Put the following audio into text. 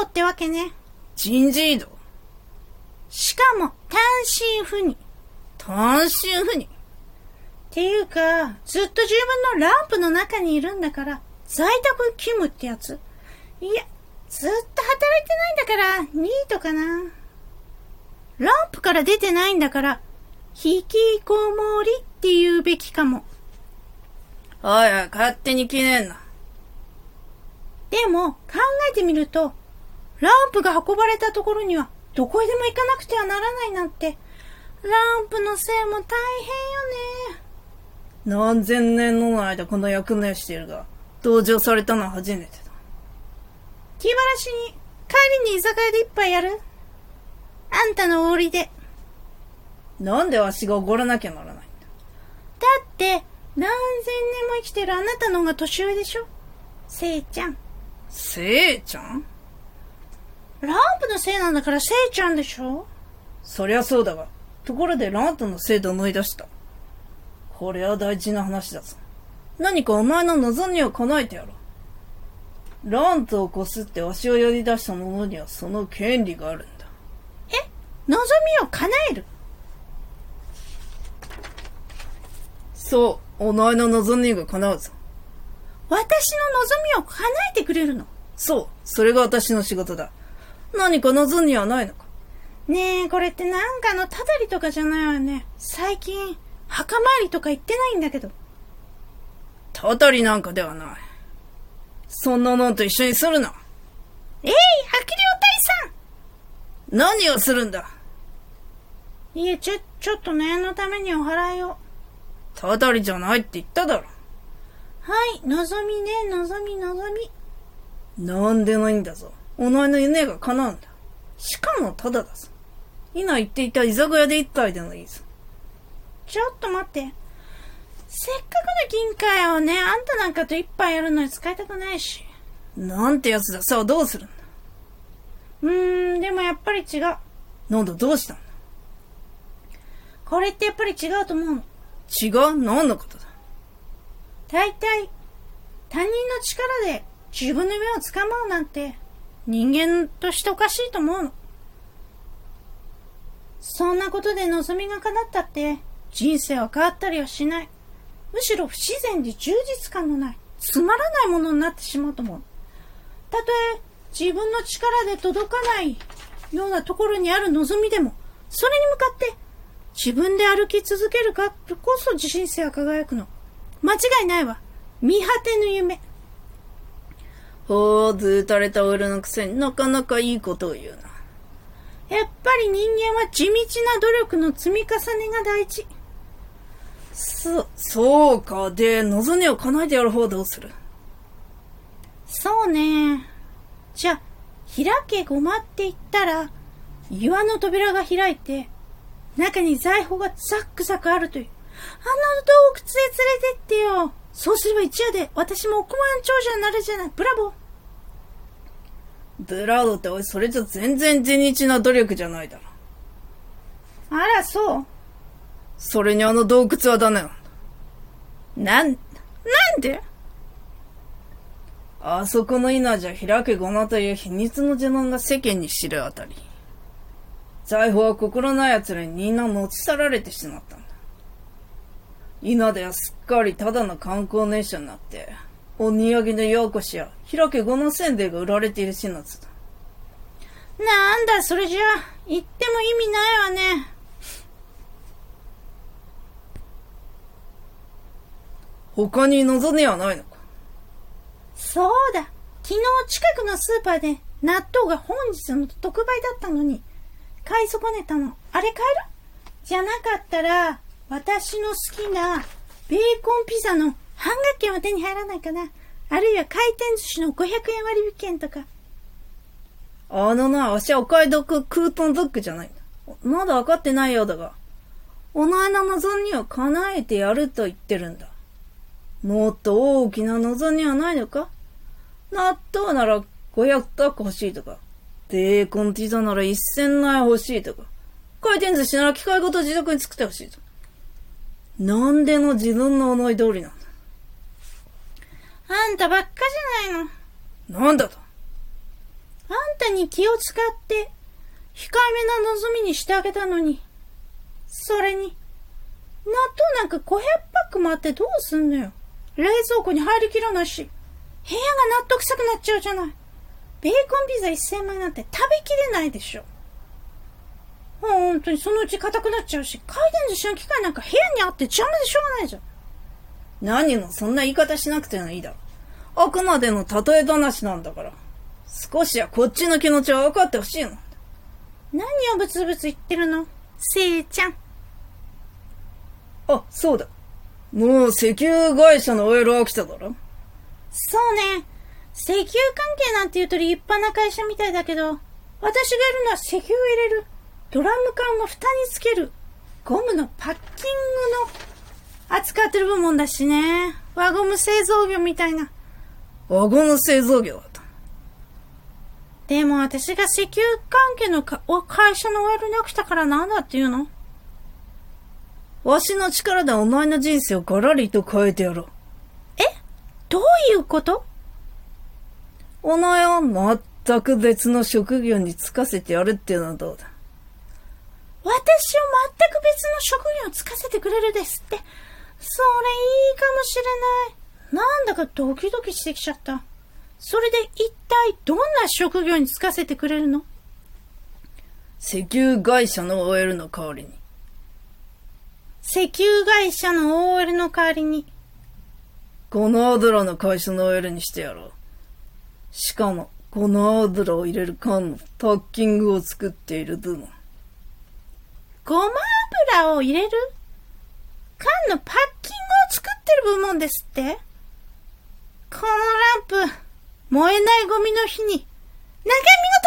動ってわけね。人事異動しかも、単身赴任。単身赴任っていうか、ずっと自分のランプの中にいるんだから、在宅勤務ってやついや、ずっと働いてないんだから、ニートかな。ランプから出てないんだから、引きこもりって言うべきかも。おいおい、勝手に決めんな。でも、考えてみると、ランプが運ばれたところには、どこへでも行かなくてはならないなんて、ランプのせいも大変よね。何千年の間この役目をしているが、同情されたのは初めてだ。気晴らしに、帰りに居酒屋で一杯やるあんたのおごりで。なんでわしがおごらなきゃならないんだ。だって、何千年も生きてるあなたの方が年上でしょせいちゃん。せいちゃん？ランプのせいなんだからせいちゃんでしょ？そりゃそうだが、ところでラントのせいで思い出した。これは大事な話だぞ。何かお前の望みを叶えてやろう。ラントをこすってわしを呼び出した者にはその権利があるんだ。望みを叶える？そう、お前の望みが叶うぞ。私の望みを叶えてくれるの？そう、それが私の仕事だ。何か望みはないのか？ねえ、これってなんかのたたりとかじゃないわよね。最近、墓参りとか行ってないんだけど。たたりなんかではない。そんなのんと一緒にするな。えい、白竜大さ何をするんだ？んいえ、ちょ、ちょっと念のためにお払いを。たたりじゃないって言っただろ。はい、望みね、望み、望み。なんでもいいんだぞ。お前の夢が叶うんだ。しかもただだぞ。今言っていた居酒屋で一杯でもいいぞ。ちょっと待って。せっかくの金塊をね、あんたなんかと一杯やるのに使いたくないし。なんてやつだ。さあどうするんだうーん、でもやっぱり違う。なんだどうしたんだこれってやっぱり違うと思うの。違う？何のことだ大体、他人の力で自分の夢をつかまうなんて、人間としておかしいと思うの。そんなことで望みが叶ったって、人生は変わったりはしない。むしろ不自然で充実感のない、つまらないものになってしまうと思う。たとえ、自分の力で届かないようなところにある望みでも、それに向かって、自分で歩き続けるかこそ人生は輝くの。間違いないわ。見果てぬ夢。ほう、ずーたれた俺のくせになかなかいいことを言うな。やっぱり人間は地道な努力の積み重ねが大事。そ、そうか。で、望みを叶えてやる方どうする？そうね。じゃ、開けごまって言ったら、岩の扉が開いて、中に財宝がザックザクあるという。あの洞窟へ連れてってよ。そうすれば一夜で私も億万長者になるじゃない。ブラボー。ブラードっておい、それじゃ全然地道な努力じゃないだろ。あら、そう。それにあの洞窟はダメなんだ。なん、なんで？あそこの稲じゃ開けごまという秘密の呪文が世間に知るあたり。財宝は心ない奴らにみんな持ち去られてしまったんだ。稲ではすっかりただの観光名所になって、お土産のようこしや開けごませんべいが売られている始末だ。なんだ、それじゃあ、言っても意味ないわね。他に望みはないのかそうだ。昨日近くのスーパーで納豆が本日の特売だったのに、買い損ねたの。あれ買える？じゃなかったら、私の好きなベーコンピザの半額券は手に入らないかな。あるいは回転寿司の500円割引券とか。あのな、わしはお買い得クーポンドッグじゃない。まだ分かってないようだが、お前の望みを叶えてやると言ってるんだ。もっと大きな望みはないのか？納豆なら500タック欲しいとか、ベーコンピザなら1000枚欲しいとか、回転寿司なら機械ごと自宅に作ってほしいとか。なんでも自分の思い通りなんだ。あんたばっかじゃないの。なんだと？あんたに気を使って、控えめな望みにしてあげたのに。それに、納豆なんか500パックもあってどうすんのよ。冷蔵庫に入りきらないし、部屋が納得臭くなっちゃうじゃない。ベーコンピザ1000枚なんて食べきれないでしょ。本当にそのうち硬くなっちゃうし、回転寿司の機械なんか部屋にあって邪魔でしょうがないじゃん。何のそんな言い方しなくてもいいだろ。あくまでの例え話なんだから。少しはこっちの気持ちは分かってほしいの。何をブツブツ言ってるの？せいちゃん。あ、そうだ。もう石油会社の OL は来ただろそうね。石油関係なんて言うと立派な会社みたいだけど、私がやるのは石油を入れる。ドラム缶を蓋につける。ゴムのパッキングの扱ってる部門だしね。輪ゴム製造業みたいな。輪ゴム製造業だと。でも私が石油関係の会社の OL に起きたからなんだっていうの？わしの力でお前の人生をガラリと変えてやろう。え？どういうこと？お前は全く別の職業に就かせてやるっていうのはどうだ？私を全く別の職業を就かせてくれるですって。それいいかもしれない。なんだかドキドキしてきちゃった。それで一体どんな職業に就かせてくれるの？石油会社の OL の代わりに。石油会社の OL の代わりに？この油の会社の OL にしてやろう。しかも、この油を入れる缶のタッキングを作っている部門。ごま油を入れる？缶のパッる部門ですって。このランプ、燃えないゴミの日に、中身が